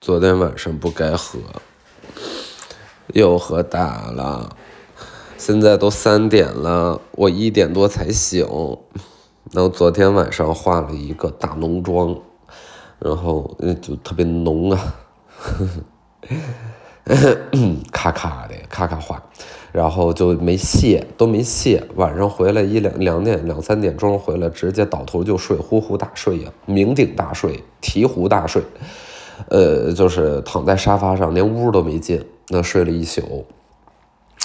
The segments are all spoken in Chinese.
昨天晚上不该喝，又喝大了。现在都三点了，我一点多才醒。然后昨天晚上化了一个大浓妆，然后就特别浓啊，咔咔的咔咔化，然后就没卸，都没卸。晚上回来一两两点两三点钟回来，直接倒头就睡，呼呼大睡呀，酩酊大睡，醍醐大睡。呃，就是躺在沙发上，连屋都没进，那睡了一宿。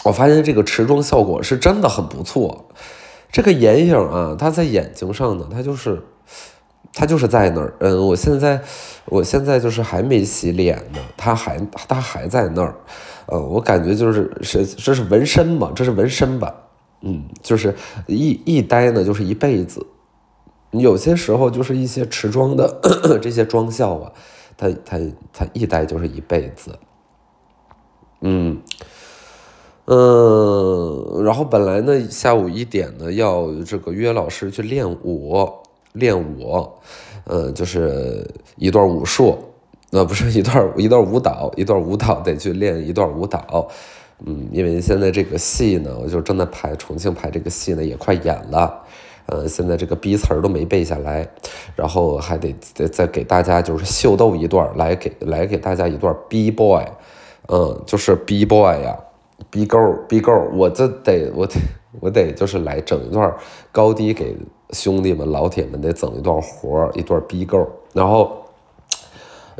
我发现这个持妆效果是真的很不错。这个眼影啊，它在眼睛上呢，它就是，它就是在那儿。嗯，我现在，我现在就是还没洗脸呢，它还它还在那儿。呃，我感觉就是是这是纹身嘛，这是纹身吧？嗯，就是一一待呢就是一辈子。有些时候就是一些持妆的 这些妆效啊。他他他一待就是一辈子，嗯嗯，然后本来呢下午一点呢要这个约老师去练舞练舞，呃就是一段武术，呃不是一段一段舞蹈一段舞蹈得去练一段舞蹈，嗯因为现在这个戏呢我就正在排重庆排这个戏呢也快演了。呃，现在这个逼词儿都没背下来，然后还得再再给大家就是秀逗一段，来给来给大家一段 B boy，嗯，就是 B boy 呀，B girl B girl，我这得我得我得就是来整一段高低给兄弟们老铁们得整一段活一段 B girl，然后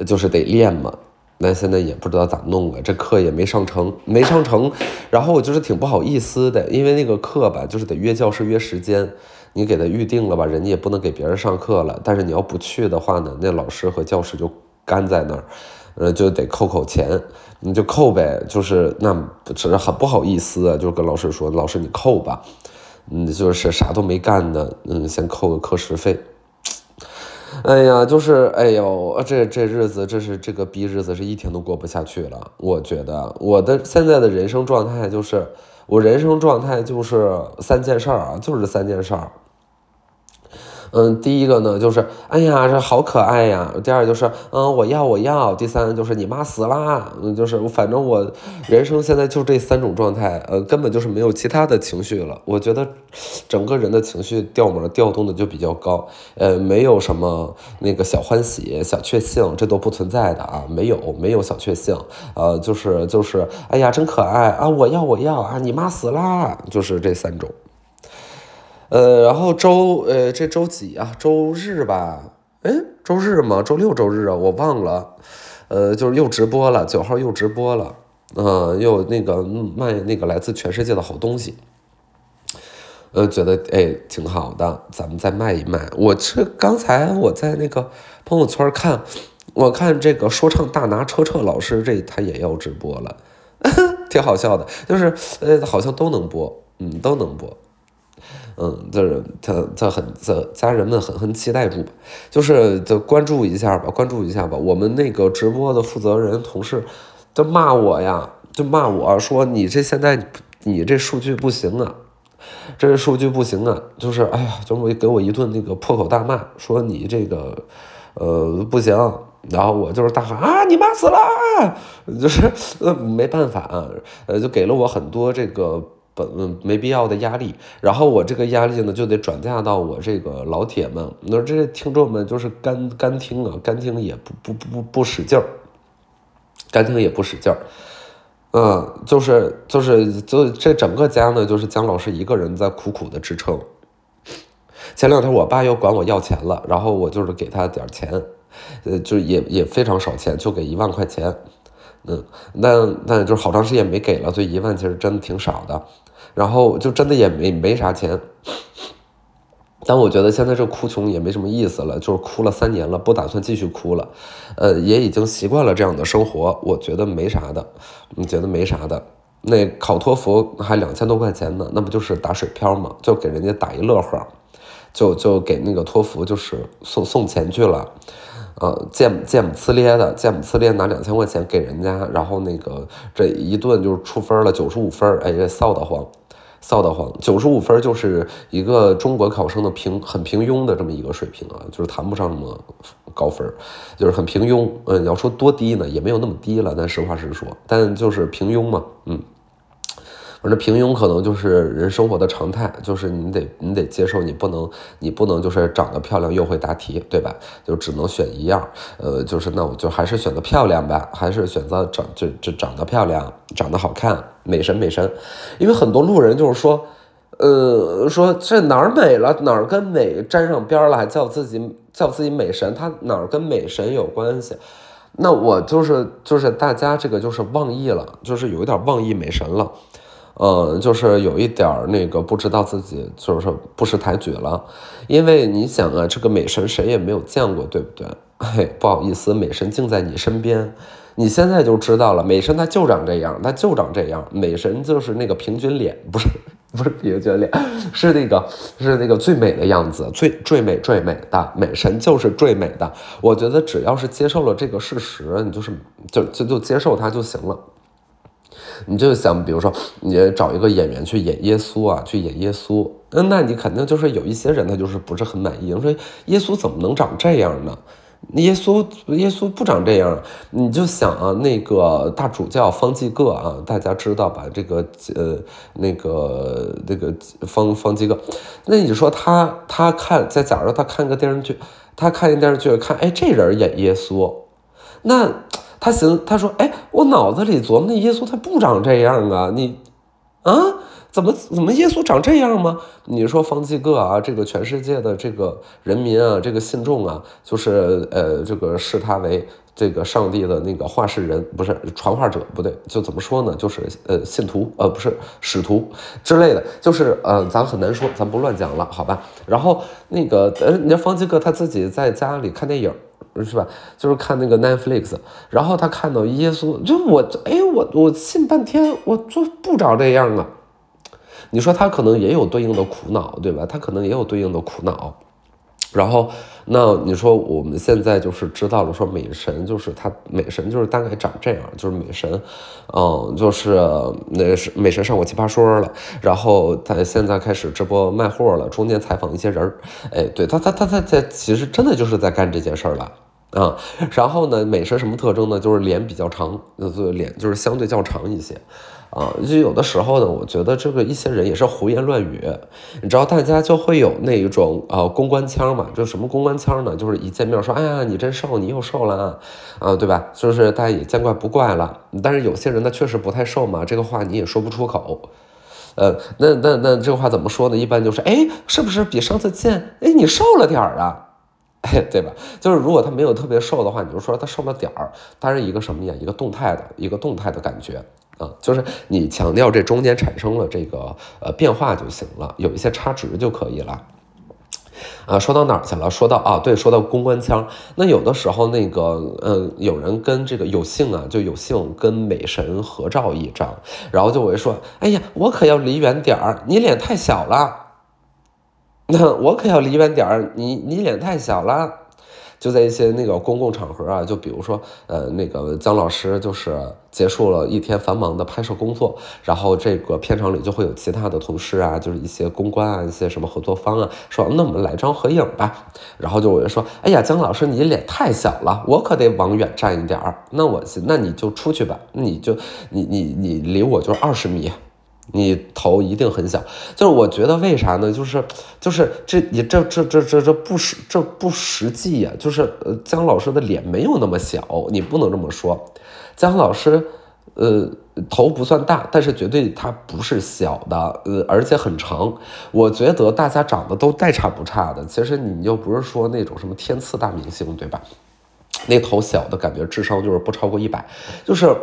就是得练嘛，那现在也不知道咋弄啊，这课也没上成，没上成，然后我就是挺不好意思的，因为那个课吧，就是得约教室约时间。你给他预定了吧，人家也不能给别人上课了。但是你要不去的话呢，那老师和教室就干在那儿，呃，就得扣扣钱，你就扣呗。就是那只是很不好意思啊，就跟老师说，老师你扣吧，嗯，就是啥都没干呢，嗯，先扣个课时费。哎呀，就是哎呦，这这日子，这是这个逼日子，是一天都过不下去了。我觉得我的现在的人生状态就是，我人生状态就是三件事儿啊，就是三件事儿。嗯，第一个呢就是，哎呀，这好可爱呀。第二就是，嗯，我要我要。第三就是你妈死啦。嗯，就是反正我 人生现在就这三种状态，呃，根本就是没有其他的情绪了。我觉得整个人的情绪调门调动的就比较高，呃，没有什么那个小欢喜、小确幸，这都不存在的啊，没有没有小确幸，呃，就是就是，哎呀，真可爱啊，我要我要啊，你妈死啦，就是这三种。呃，然后周呃这周几啊？周日吧？哎，周日吗？周六、周日啊？我忘了。呃，就是又直播了，九号又直播了。嗯，又那个卖那个来自全世界的好东西。呃，觉得哎挺好的，咱们再卖一卖。我这刚才我在那个朋友圈看，我看这个说唱大拿车车老师这他也要直播了，挺好笑的。就是呃，好像都能播，嗯，都能播。嗯，就是他他很这家人们很很期待住，就是就关注一下吧，关注一下吧。我们那个直播的负责人同事就骂我呀，就骂我说你这现在你这数据不行啊，这数据不行啊，就是哎呀，就给我一顿那个破口大骂，说你这个呃不行，然后我就是大喊啊你妈死了，就是呃没办法，呃就给了我很多这个。本没必要的压力，然后我这个压力呢就得转嫁到我这个老铁们，那这些听众们就是干干听啊，干听也不不不不使劲儿，干听也不使劲儿，嗯，就是就是就这整个家呢，就是姜老师一个人在苦苦的支撑。前两天我爸又管我要钱了，然后我就是给他点钱，呃，就也也非常少钱，就给一万块钱。嗯，那那就是好长时间没给了，所以一万其实真的挺少的。然后就真的也没没啥钱。但我觉得现在这哭穷也没什么意思了，就是哭了三年了，不打算继续哭了。呃，也已经习惯了这样的生活，我觉得没啥的，你觉得没啥的。那考托福还两千多块钱呢，那不就是打水漂吗？就给人家打一乐呵，就就给那个托福就是送送钱去了。呃，见见不呲咧的，见不呲咧拿两千块钱给人家，然后那个这一顿就是出分了九十五分，哎，臊得慌，臊得慌。九十五分就是一个中国考生的平很平庸的这么一个水平啊，就是谈不上那么高分，就是很平庸。嗯，要说多低呢，也没有那么低了，但实话实说，但就是平庸嘛，嗯。反正平庸可能就是人生活的常态，就是你得你得接受，你不能你不能就是长得漂亮又会答题，对吧？就只能选一样，呃，就是那我就还是选择漂亮吧，还是选择长就就长得漂亮，长得好看，美神美神。因为很多路人就是说，呃，说这哪儿美了，哪儿跟美沾上边了，还叫自己叫自己美神，他哪儿跟美神有关系？那我就是就是大家这个就是忘义了，就是有一点忘义美神了。呃，就是有一点儿那个不知道自己就是不识抬举了，因为你想啊，这个美神谁也没有见过，对不对？嘿，不好意思，美神竟在你身边，你现在就知道了，美神它就长这样，它就长这样，美神就是那个平均脸，不是不是平均脸，是那个是那个最美的样子，最最美最美的美神就是最美的。我觉得只要是接受了这个事实，你就是就就就接受它就行了。你就想，比如说，你找一个演员去演耶稣啊，去演耶稣，嗯，那你肯定就是有一些人他就是不是很满意，说耶稣怎么能长这样呢？耶稣耶稣不长这样，你就想啊，那个大主教方济各啊，大家知道吧？这个呃，那个那个方方济各，那你说他他看，在假如他看个电视剧，他看一电视剧，看哎这人演耶稣，那。他行，他说：“哎，我脑子里琢磨那耶稣他不长这样啊，你，啊，怎么怎么耶稣长这样吗？你说方济各啊，这个全世界的这个人民啊，这个信众啊，就是呃，这个视他为这个上帝的那个话事人，不是传话者，不对，就怎么说呢？就是呃，信徒，呃，不是使徒之类的，就是呃，咱很难说，咱不乱讲了，好吧？然后那个呃，你家方济各他自己在家里看电影。”是吧？就是看那个 Netflix，然后他看到耶稣，就我，哎，我我信半天，我就不长这样啊。你说他可能也有对应的苦恼，对吧？他可能也有对应的苦恼。然后，那你说我们现在就是知道了，说美神就是他，美神就是大概长这样，就是美神，嗯，就是那是美神上过奇葩说了，然后他现在开始直播卖货了，中间采访一些人儿，哎，对他，他他他在其实真的就是在干这件事儿了。啊，然后呢，美神什么特征呢？就是脸比较长，呃，脸就是相对较长一些，啊，就有的时候呢，我觉得这个一些人也是胡言乱语，你知道，大家就会有那一种啊公关腔嘛，就什么公关腔呢？就是一见面说，哎呀，你真瘦，你又瘦了，啊，对吧？就是大家也见怪不怪了。但是有些人他确实不太瘦嘛，这个话你也说不出口，呃，那那那这个话怎么说呢？一般就是，哎，是不是比上次见，哎，你瘦了点儿啊？对吧？就是如果他没有特别瘦的话，你就说他瘦了点儿，它是一个什么呀？一个动态的，一个动态的感觉啊，就是你强调这中间产生了这个呃变化就行了，有一些差值就可以了。啊，说到哪儿去了？说到啊，对，说到公关腔。那有的时候那个嗯，有人跟这个有幸啊，就有幸跟美神合照一张，然后就会说，哎呀，我可要离远点儿，你脸太小了。那我可要离远点儿，你你脸太小了，就在一些那个公共场合啊，就比如说，呃，那个姜老师就是结束了一天繁忙的拍摄工作，然后这个片场里就会有其他的同事啊，就是一些公关啊，一些什么合作方啊，说那我们来张合影吧，然后就我就说，哎呀，姜老师你脸太小了，我可得往远站一点儿，那我那你就出去吧，你就你你你离我就二十米。你头一定很小，就是我觉得为啥呢？就是就是这你这这这这这不实这不实际呀！就是呃，姜老师的脸没有那么小，你不能这么说。姜老师呃头不算大，但是绝对他不是小的，呃而且很长。我觉得大家长得都大差不差的，其实你又不是说那种什么天赐大明星，对吧？那头小的感觉智商就是不超过一百，就是。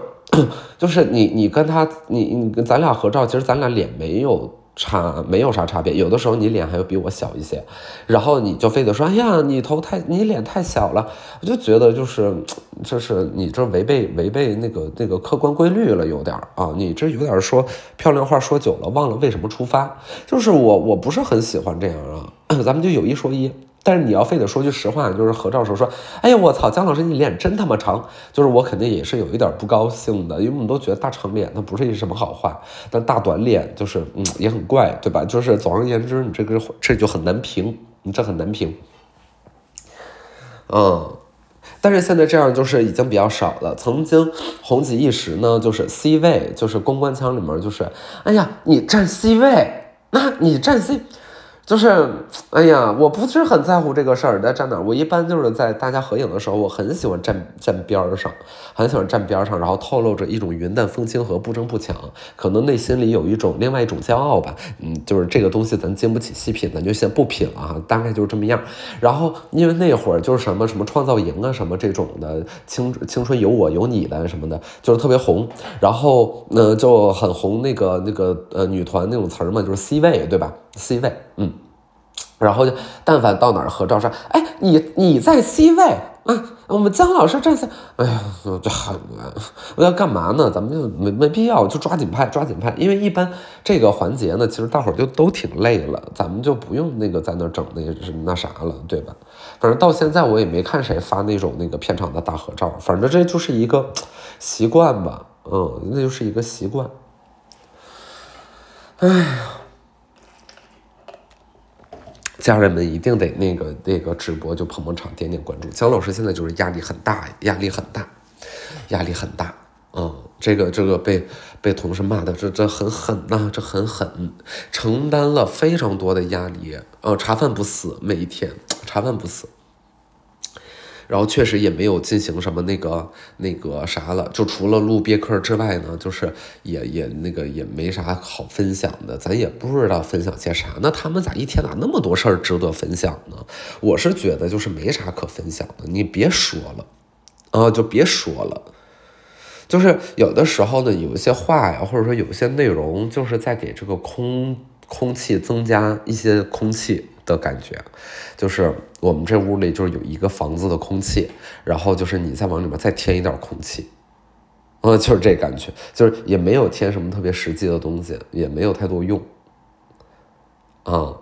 就是你，你跟他，你你跟咱俩合照，其实咱俩脸没有差，没有啥差别。有的时候你脸还要比我小一些，然后你就非得说，哎呀，你头太，你脸太小了。我就觉得就是，就是你这违背违背那个那个客观规律了，有点啊，你这有点说漂亮话说久了，忘了为什么出发。就是我我不是很喜欢这样啊，咱们就有一说一。但是你要非得说句实话，就是合照时候说，哎呀我操，姜老师你脸真他妈长，就是我肯定也是有一点不高兴的，因为我们都觉得大长脸它不是一什么好话，但大短脸就是嗯也很怪，对吧？就是总而言之，你这个这就很难评，你这很难评，嗯。但是现在这样就是已经比较少了。曾经红极一时呢，就是 C 位，就是公关腔里面就是，哎呀，你站 C 位，那你站 C。就是，哎呀，我不是很在乎这个事儿，在站哪？我一般就是在大家合影的时候，我很喜欢站站边上，很喜欢站边上，然后透露着一种云淡风轻和不争不抢，可能内心里有一种另外一种骄傲吧。嗯，就是这个东西咱经不起细品，咱就先不品了哈，大概就是这么样。然后因为那会儿就是什么什么创造营啊，什么这种的青青春有我有你的什么的，就是特别红。然后呢就很红那个那个呃女团那种词儿嘛，就是 C 位对吧？C 位，嗯。然后就，但凡到哪儿合照上，哎，你你在 C 位啊，我们姜老师站在，哎呀，就很，我要干嘛呢？咱们就没没必要，就抓紧拍，抓紧拍，因为一般这个环节呢，其实大伙儿就都挺累了，咱们就不用那个在那整那那啥了，对吧？反正到现在我也没看谁发那种那个片场的大合照，反正这就是一个习惯吧，嗯，那就是一个习惯，哎呀。家人们一定得那个那个直播就捧捧场点点关注。姜老师现在就是压力很大，压力很大，压力很大。嗯，这个这个被被同事骂的这这很狠呐，这很狠，承担了非常多的压力。呃，茶饭不思，每一天茶饭不思。然后确实也没有进行什么那个那个啥了，就除了录别克之外呢，就是也也那个也没啥好分享的，咱也不知道分享些啥。那他们咋一天咋那么多事儿值得分享呢？我是觉得就是没啥可分享的，你别说了，啊，就别说了。就是有的时候呢，有一些话呀，或者说有一些内容，就是在给这个空空气增加一些空气。的感觉，就是我们这屋里就是有一个房子的空气，然后就是你再往里面再添一点空气，嗯，就是这感觉，就是也没有添什么特别实际的东西，也没有太多用，啊，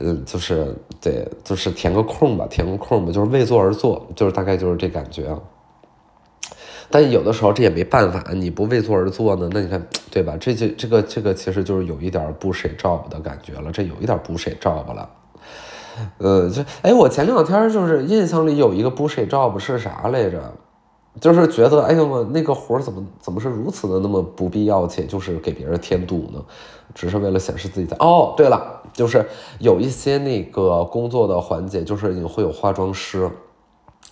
嗯，就是对，就是填个空吧，填个空吧，就是为做而做，就是大概就是这感觉。但有的时候这也没办法，你不为做而做呢？那你看，对吧？这就这个这个其实就是有一点不谁照不的感觉了，这有一点不谁照不了。呃，就哎，我前两天就是印象里有一个不谁照不是啥来着？就是觉得哎呦我那个活怎么怎么是如此的那么不必要且就是给别人添堵呢？只是为了显示自己在哦，对了，就是有一些那个工作的环节，就是你会有化妆师，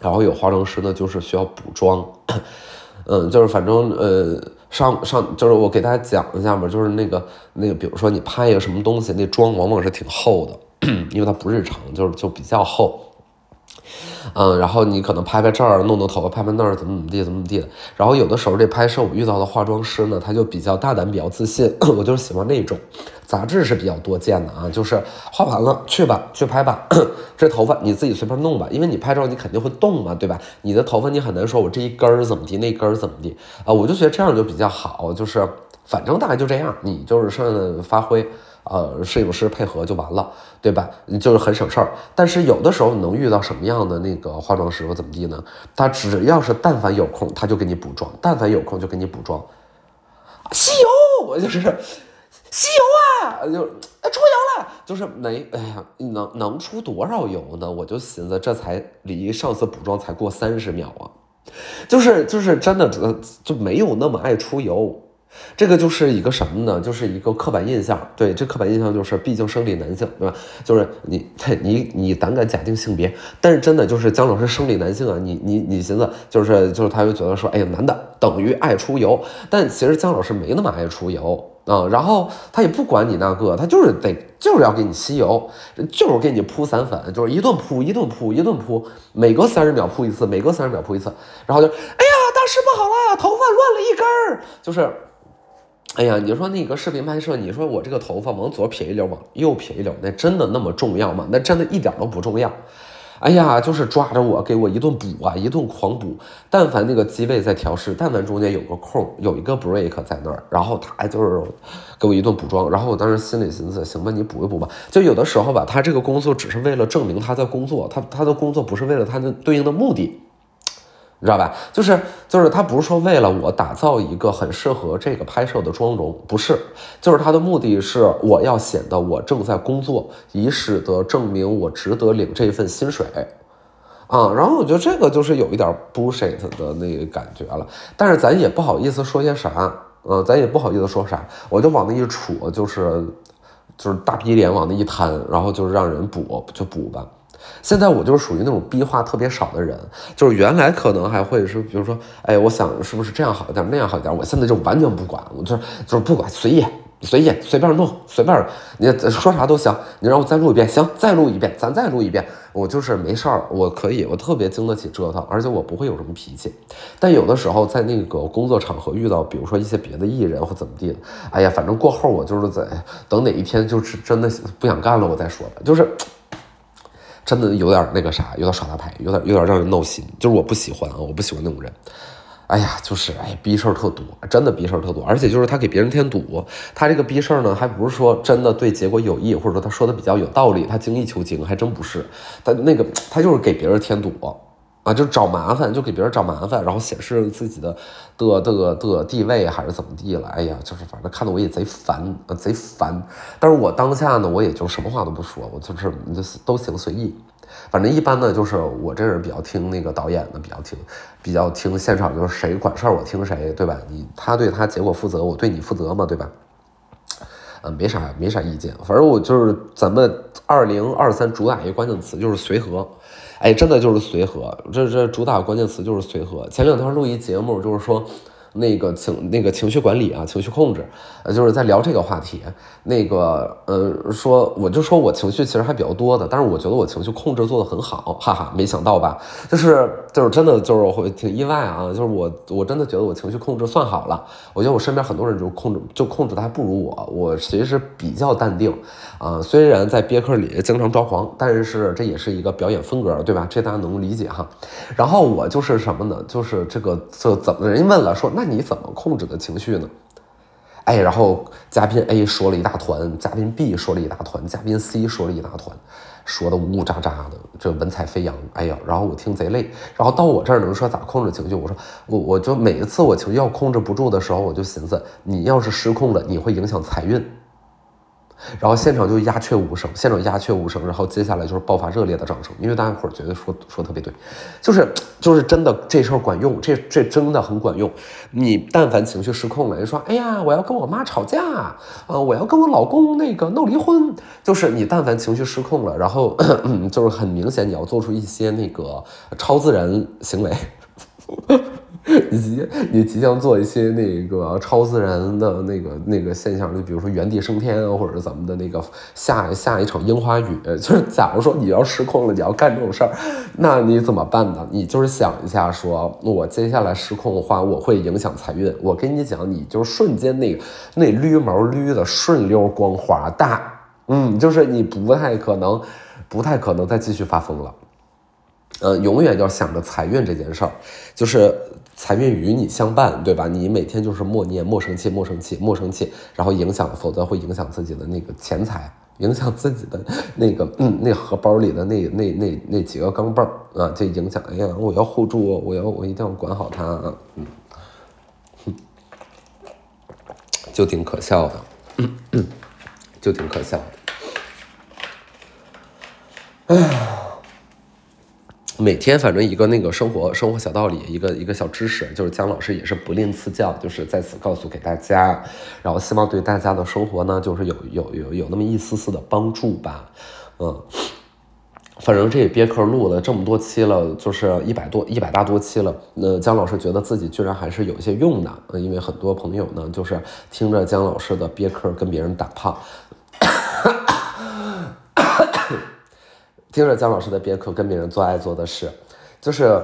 然后有化妆师呢，就是需要补妆。嗯，就是反正呃，上上就是我给大家讲一下吧，就是那个那个，比如说你拍一个什么东西，那妆往往是挺厚的，因为它不日常，就是就比较厚。嗯，然后你可能拍拍这儿，弄弄头发，拍拍那儿，怎么怎么地，怎么怎么地的。然后有的时候这拍摄我遇到的化妆师呢，他就比较大胆，比较自信。我就是喜欢那种，杂志是比较多见的啊，就是画完了去吧，去拍吧。这头发你自己随便弄吧，因为你拍照你肯定会动嘛，对吧？你的头发你很难说我这一根儿怎么地，那根儿怎么地啊？我就觉得这样就比较好，就是反正大概就这样，你就是剩发挥。呃，摄影师配合就完了，对吧？就是很省事儿。但是有的时候你能遇到什么样的那个化妆师或怎么地呢？他只要是但凡有空，他就给你补妆；但凡有空就给你补妆。吸油，我就是吸油啊，就出油了，就是没，哎呀，能能出多少油呢？我就寻思，这才离上次补妆才过三十秒啊，就是就是真的，就没有那么爱出油。这个就是一个什么呢？就是一个刻板印象。对，这刻板印象就是，毕竟生理男性，对吧？就是你，你，你胆敢假定性别，但是真的就是姜老师生理男性啊。你，你，你寻思，就是就是，他就觉得说，哎呀，男的等于爱出油，但其实姜老师没那么爱出油啊。然后他也不管你那个，他就是得就是要给你吸油，就是给你铺散粉，就是一顿铺，一顿铺，一顿铺，每隔三十秒铺一次，每隔三十秒铺一次，然后就，哎呀，大师不好了，头发乱了一根儿，就是。哎呀，你说那个视频拍摄，你说我这个头发往左撇一绺，往右撇一绺，那真的那么重要吗？那真的一点都不重要。哎呀，就是抓着我给我一顿补啊，一顿狂补。但凡那个机位在调试，但凡中间有个空，有一个 break 在那儿，然后他就是给我一顿补妆。然后我当时心里寻思，行吧，你补一补吧。就有的时候吧，他这个工作只是为了证明他在工作，他他的工作不是为了他的对应的目的。你知道吧？就是就是他不是说为了我打造一个很适合这个拍摄的妆容，不是，就是他的目的是我要显得我正在工作，以使得证明我值得领这份薪水，啊，然后我觉得这个就是有一点 bullshit 的那个感觉了，但是咱也不好意思说些啥，嗯，咱也不好意思说啥，我就往那一杵，就是就是大逼脸往那一摊，然后就是让人补就补吧。现在我就是属于那种逼话特别少的人，就是原来可能还会是，比如说，哎，我想是不是这样好一点，那样好一点，我现在就完全不管，我就就是不管，随意，随意，随便弄，随便，你说啥都行，你让我再录一遍，行，再录一遍，咱再录一遍，我就是没事儿，我可以，我特别经得起折腾，而且我不会有什么脾气。但有的时候在那个工作场合遇到，比如说一些别的艺人或怎么地的，哎呀，反正过后我就是在等哪一天就是真的不想干了，我再说吧，就是。真的有点那个啥，有点耍大牌，有点有点让人闹心，就是我不喜欢啊，我不喜欢那种人。哎呀，就是哎，逼事儿特多，真的逼事儿特多，而且就是他给别人添堵，他这个逼事儿呢，还不是说真的对结果有益，或者说他说的比较有道理，他精益求精，还真不是，他那个他就是给别人添堵。啊，就找麻烦，就给别人找麻烦，然后显示自己的的的的地位还是怎么地了？哎呀，就是反正看得我也贼烦，贼烦。但是我当下呢，我也就什么话都不说，我就是就是都行随意。反正一般呢，就是我这人比较听那个导演的，比较听，比较听现场，就是谁管事儿我听谁，对吧？你他对他结果负责，我对你负责嘛，对吧？嗯，没啥没啥意见。反正我就是咱们二零二三主打一个关键词就是随和。哎，真的就是随和，这这主打关键词就是随和。前两天录一节目，就是说。那个情那个情绪管理啊，情绪控制，呃，就是在聊这个话题。那个，呃，说我就说我情绪其实还比较多的，但是我觉得我情绪控制做得很好，哈哈，没想到吧？就是就是真的就是会挺意外啊，就是我我真的觉得我情绪控制算好了。我觉得我身边很多人就控制就控制的还不如我，我其实比较淡定啊。虽然在憋克里经常抓狂，但是这也是一个表演风格，对吧？这大家能理解哈。然后我就是什么呢？就是这个这怎么人家问了说那。你怎么控制的情绪呢？哎，然后嘉宾 A 说了一大团，嘉宾 B 说了一大团，嘉宾 C 说了一大团，说的呜呜喳喳的，这文采飞扬。哎呀，然后我听贼累。然后到我这儿能说咋控制情绪？我说我我就每一次我情绪要控制不住的时候，我就寻思，你要是失控了，你会影响财运。然后现场就鸦雀无声，现场鸦雀无声，然后接下来就是爆发热烈的掌声，因为大家伙儿觉得说说特别对，就是就是真的这事儿管用，这这真的很管用。你但凡情绪失控了，就说哎呀，我要跟我妈吵架啊，我要跟我老公那个闹离婚，就是你但凡情绪失控了，然后 就是很明显你要做出一些那个超自然行为。你即你即将做一些那个超自然的那个那个现象，就比如说原地升天啊，或者是怎么的那个下下一场樱花雨。就是 假如说你要失控了，你要干这种事儿，那你怎么办呢？你就是想一下，说我接下来失控的话，我会影响财运。我跟你讲，你就瞬间那那捋毛捋的顺溜光滑大，嗯，就是你不太可能，不太可能再继续发疯了。呃，永远要想着财运这件事儿，就是财运与你相伴，对吧？你每天就是默念莫生气，莫生气，莫生气，然后影响，否则会影响自己的那个钱财，影响自己的那个，那荷包里的那那那那几个钢镚啊，就影响。哎呀，我要护住，我要我一定要管好它啊，嗯，就挺可笑的，就挺可笑的，哎呀。每天反正一个那个生活生活小道理，一个一个小知识，就是姜老师也是不吝赐教，就是在此告诉给大家，然后希望对大家的生活呢，就是有有有有那么一丝丝的帮助吧，嗯，反正这也憋壳录了这么多期了，就是一百多一百大多期了，那姜老师觉得自己居然还是有一些用的，因为很多朋友呢，就是听着姜老师的憋壳跟别人打炮。听着姜老师的别克跟别人做爱做的事，就是，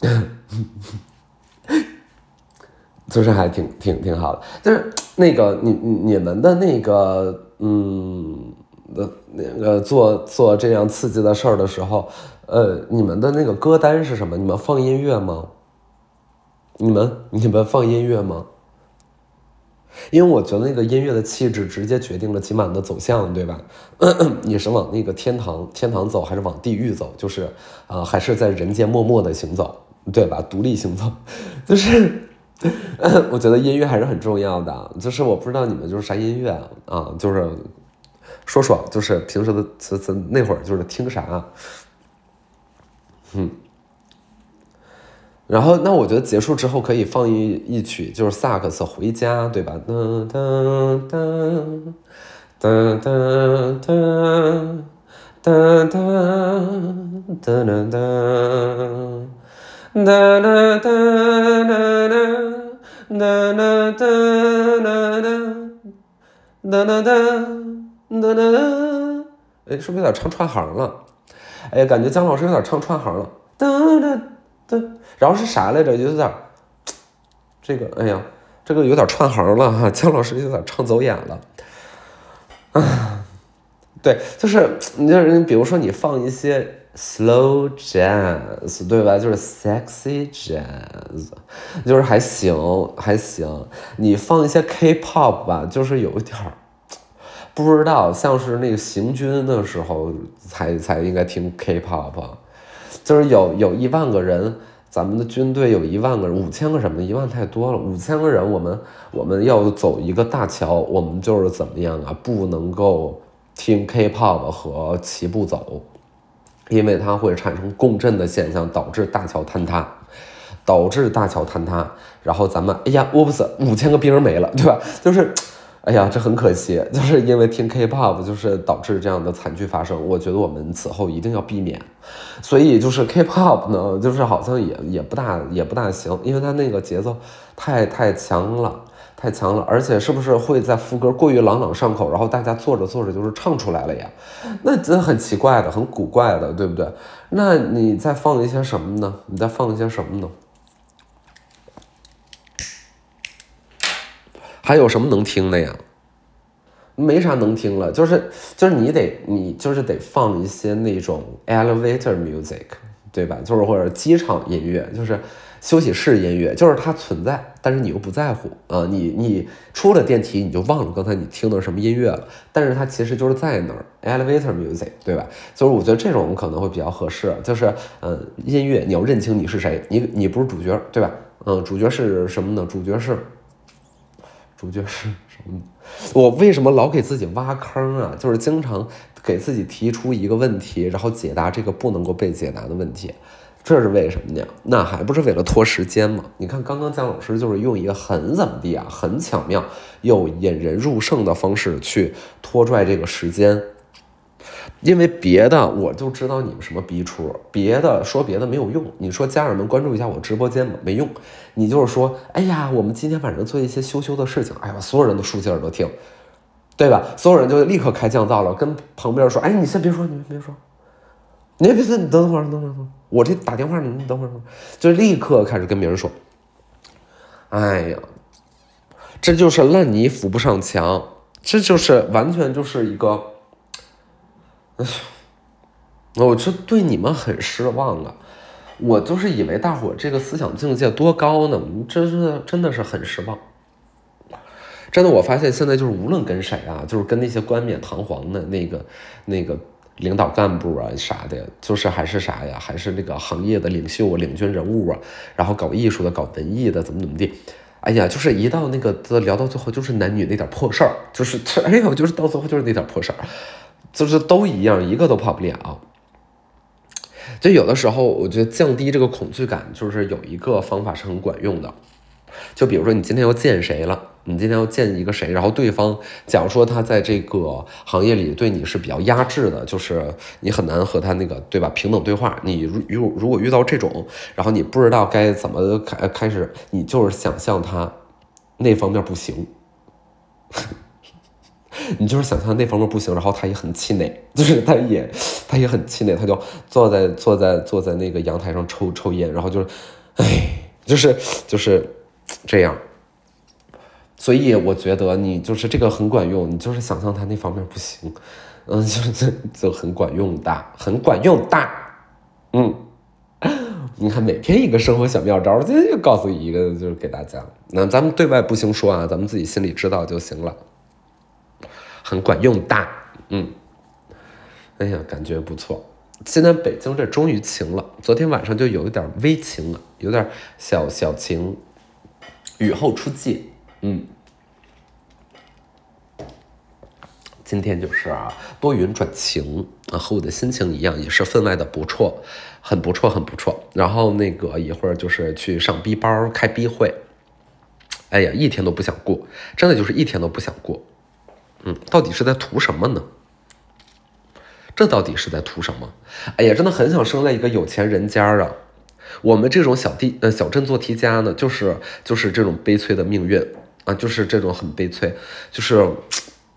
就是还挺挺挺好的。就是那个你你们的那个嗯，那那个做做这样刺激的事儿的时候，呃，你们的那个歌单是什么？你们放音乐吗？你们你们放音乐吗？因为我觉得那个音乐的气质直接决定了今晚的走向，对吧？你是往那个天堂天堂走，还是往地狱走？就是啊，还是在人间默默的行走，对吧？独立行走，就是。我觉得音乐还是很重要的，就是我不知道你们就是啥音乐啊，就是说说，就是平时的词词那会儿就是听啥，嗯，然后那我觉得结束之后可以放一一曲，就是萨克斯回家，对吧？哒哒哒哒哒哒哒哒哒哒。哒哒哒哒哒哒哒哒哒哒哒哒哒哒，哎，是不是有点唱串行了？哎，感觉姜老师有点唱串行了。哒哒哒，然后是啥来着？有点 这个，哎呀，这个有点串行了哈。姜老师有点唱走眼了。啊，对，就是你就是比如说你放一些。Slow jazz，对吧？就是 sexy jazz，就是还行还行。你放一些 K-pop 吧，就是有一点不知道，像是那个行军的时候才才应该听 K-pop。就是有有一万个人，咱们的军队有一万个人，五千个什么？一万太多了，五千个人，我们我们要走一个大桥，我们就是怎么样啊？不能够听 K-pop 和齐步走。因为它会产生共振的现象，导致大桥坍塌，导致大桥坍塌，然后咱们哎呀，我不死，五千个兵没了，对吧？就是，哎呀，这很可惜，就是因为听 K-pop，就是导致这样的惨剧发生。我觉得我们此后一定要避免。所以就是 K-pop 呢，就是好像也也不大也不大行，因为它那个节奏太太强了。太强了，而且是不是会在副歌过于朗朗上口，然后大家做着做着就是唱出来了呀？那这很奇怪的，很古怪的，对不对？那你再放一些什么呢？你再放一些什么呢？还有什么能听的呀？没啥能听了，就是就是你得你就是得放一些那种 elevator music，对吧？就是或者机场音乐，就是。休息室音乐就是它存在，但是你又不在乎啊！你你出了电梯你就忘了刚才你听的什么音乐了，但是它其实就是在那儿，elevator music，对吧？就是我觉得这种可能会比较合适，就是嗯，音乐你要认清你是谁，你你不是主角，对吧？嗯，主角是什么呢？主角是主角是什么？我为什么老给自己挖坑啊？就是经常给自己提出一个问题，然后解答这个不能够被解答的问题。这是为什么呢？那还不是为了拖时间吗？你看，刚刚姜老师就是用一个很怎么地啊，很巧妙又引人入胜的方式去拖拽这个时间。因为别的我就知道你们什么逼出，别的说别的没有用。你说家人们关注一下我直播间吧，没用。你就是说，哎呀，我们今天晚上做一些羞羞的事情，哎呀，所有人都竖起耳朵听，对吧？所有人就立刻开降噪了，跟旁边说，哎，你先别说，你们别说。你别说，你等会儿，等会儿，等，我这打电话，你等会儿，就立刻开始跟别人说。哎呀，这就是烂泥扶不上墙，这就是完全就是一个，哎，我就对你们很失望啊！我就是以为大伙这个思想境界多高呢，真是真的是很失望。真的，我发现现在就是无论跟谁啊，就是跟那些冠冕堂皇的那个那个。领导干部啊啥的，就是还是啥呀，还是那个行业的领袖啊、领军人物啊，然后搞艺术的、搞文艺的，怎么怎么地，哎呀，就是一到那个聊到最后，就是男女那点破事儿，就是 哎呦，就是到最后就是那点破事儿，就是都一样，一个都跑不了。就有的时候，我觉得降低这个恐惧感，就是有一个方法是很管用的。就比如说，你今天要见谁了？你今天要见一个谁？然后对方假如说他在这个行业里对你是比较压制的，就是你很难和他那个对吧平等对话。你如如如果遇到这种，然后你不知道该怎么开开始，你就是想象他那方面不行，你就是想象那方面不行，然后他也很气馁，就是他也他也很气馁，他就坐在坐在坐在那个阳台上抽抽烟，然后就是，哎，就是就是。这样，所以我觉得你就是这个很管用。你就是想象他那方面不行，嗯，就就 就很管用的，很管用的，嗯，你看每天一个生活小妙招，今天就告诉你一个，就是给大家。那咱们对外不行说啊，咱们自己心里知道就行了，很管用的，嗯，哎呀，感觉不错。现在北京这终于晴了，昨天晚上就有一点微晴了，有点小小晴，雨后出霁，嗯。今天就是啊，多云转晴啊，和我的心情一样，也是分外的不错，很不错，很不错。然后那个一会儿就是去上 B 班开 B 会，哎呀，一天都不想过，真的就是一天都不想过。嗯，到底是在图什么呢？这到底是在图什么？哎呀，真的很想生在一个有钱人家啊！我们这种小地呃小镇做题家呢，就是就是这种悲催的命运啊，就是这种很悲催，就是。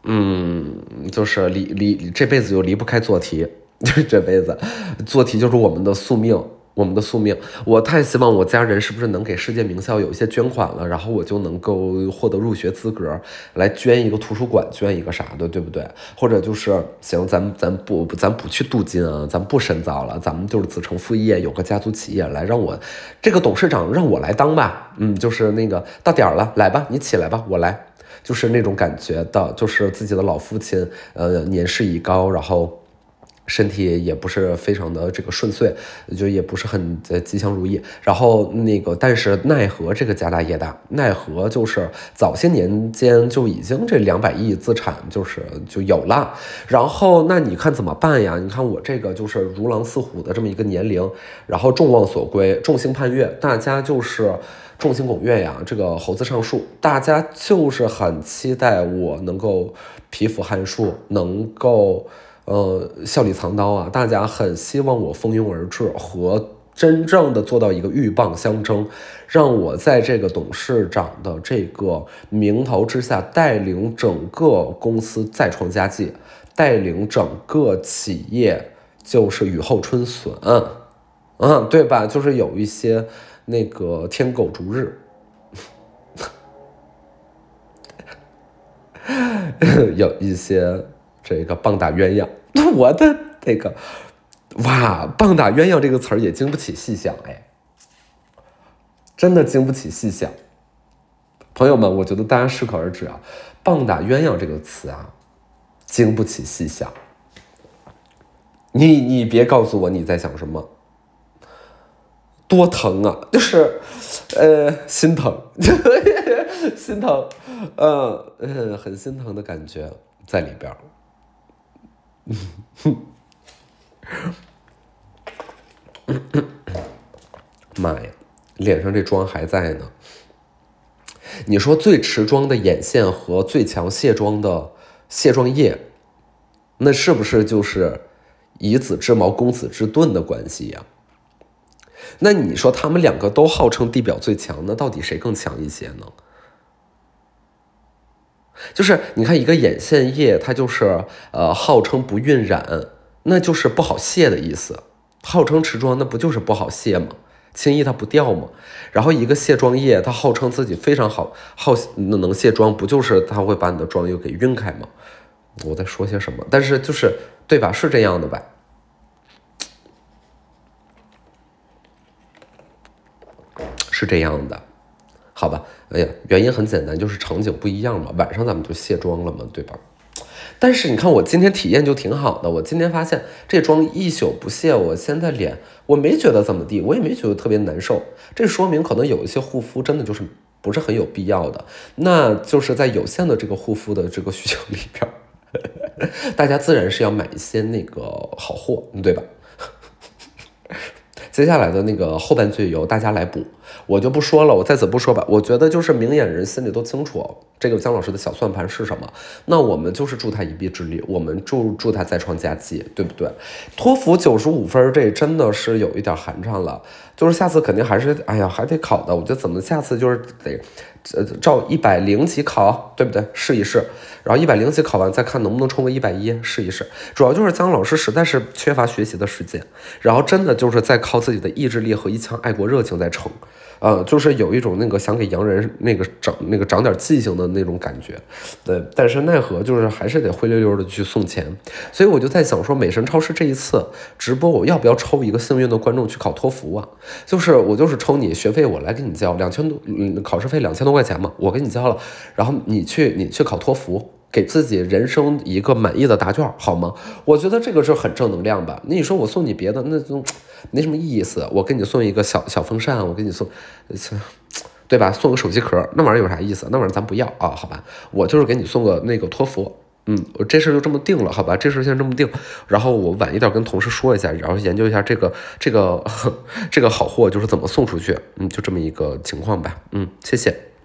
嗯，就是离离这辈子就离不开做题，就是这辈子做题就是我们的宿命，我们的宿命。我太希望我家人是不是能给世界名校有一些捐款了，然后我就能够获得入学资格，来捐一个图书馆，捐一个啥的，对不对？或者就是行，咱咱不咱不去镀金啊，咱不深造了，咱们就是子承父业，有个家族企业来让我这个董事长让我来当吧。嗯，就是那个到点儿了，来吧，你起来吧，我来。就是那种感觉的，就是自己的老父亲，呃，年事已高，然后身体也不是非常的这个顺遂，就也不是很呃吉祥如意。然后那个，但是奈何这个家大业大，奈何就是早些年间就已经这两百亿资产就是就有了。然后那你看怎么办呀？你看我这个就是如狼似虎的这么一个年龄，然后众望所归，众星盼月，大家就是。众星拱月呀，这个猴子上树，大家就是很期待我能够蚍蜉撼树，能够呃笑里藏刀啊！大家很希望我蜂拥而至，和真正的做到一个鹬蚌相争，让我在这个董事长的这个名头之下，带领整个公司再创佳绩，带领整个企业就是雨后春笋，嗯，对吧？就是有一些。那个天狗逐日，有一些这个棒打鸳鸯，我的这个哇，棒打鸳鸯这个词儿也经不起细想哎，真的经不起细想。朋友们，我觉得大家适可而止啊，棒打鸳鸯这个词啊，经不起细想。你你别告诉我你在想什么。多疼啊！就是，呃，心疼，心疼，嗯嗯，很心疼的感觉在里边儿。妈呀，脸上这妆还在呢。你说最持妆的眼线和最强卸妆的卸妆液，那是不是就是以子之矛攻子之盾的关系呀？那你说他们两个都号称地表最强，那到底谁更强一些呢？就是你看一个眼线液，它就是呃号称不晕染，那就是不好卸的意思；号称持妆，那不就是不好卸吗？轻易它不掉吗？然后一个卸妆液，它号称自己非常好，好能卸妆，不就是它会把你的妆又给晕开吗？我在说些什么？但是就是对吧？是这样的吧？是这样的，好吧，哎呀，原因很简单，就是场景不一样嘛。晚上咱们就卸妆了嘛，对吧？但是你看我今天体验就挺好的，我今天发现这妆一宿不卸，我现在脸我没觉得怎么地，我也没觉得特别难受。这说明可能有一些护肤真的就是不是很有必要的，那就是在有限的这个护肤的这个需求里边，大家自然是要买一些那个好货，对吧？接下来的那个后半句由大家来补，我就不说了，我在此不说吧。我觉得就是明眼人心里都清楚，这个姜老师的小算盘是什么。那我们就是助他一臂之力，我们助助他再创佳绩，对不对？托福九十五分，这真的是有一点寒碜了。就是下次肯定还是，哎呀，还得考的。我觉得怎么下次就是得，呃，照一百零几考，对不对？试一试，然后一百零几考完再看能不能冲个一百一，试一试。主要就是姜老师实在是缺乏学习的时间，然后真的就是在靠自己的意志力和一腔爱国热情在撑。呃，就是有一种那个想给洋人那个长那个长点记性的那种感觉，对，但是奈何就是还是得灰溜溜的去送钱，所以我就在想说，美神超市这一次直播，我要不要抽一个幸运的观众去考托福啊？就是我就是抽你学费，我来给你交两千多，嗯，考试费两千多块钱嘛，我给你交了，然后你去你去考托福。给自己人生一个满意的答卷，好吗？我觉得这个是很正能量吧。那你说我送你别的，那就没什么意思。我给你送一个小小风扇，我给你送，对吧？送个手机壳，那玩意儿有啥意思？那玩意儿咱不要啊，好吧？我就是给你送个那个托福，嗯，我这事就这么定了，好吧？这事先这么定，然后我晚一点跟同事说一下，然后研究一下这个这个 这个好货就是怎么送出去，嗯，就这么一个情况吧，嗯，谢谢。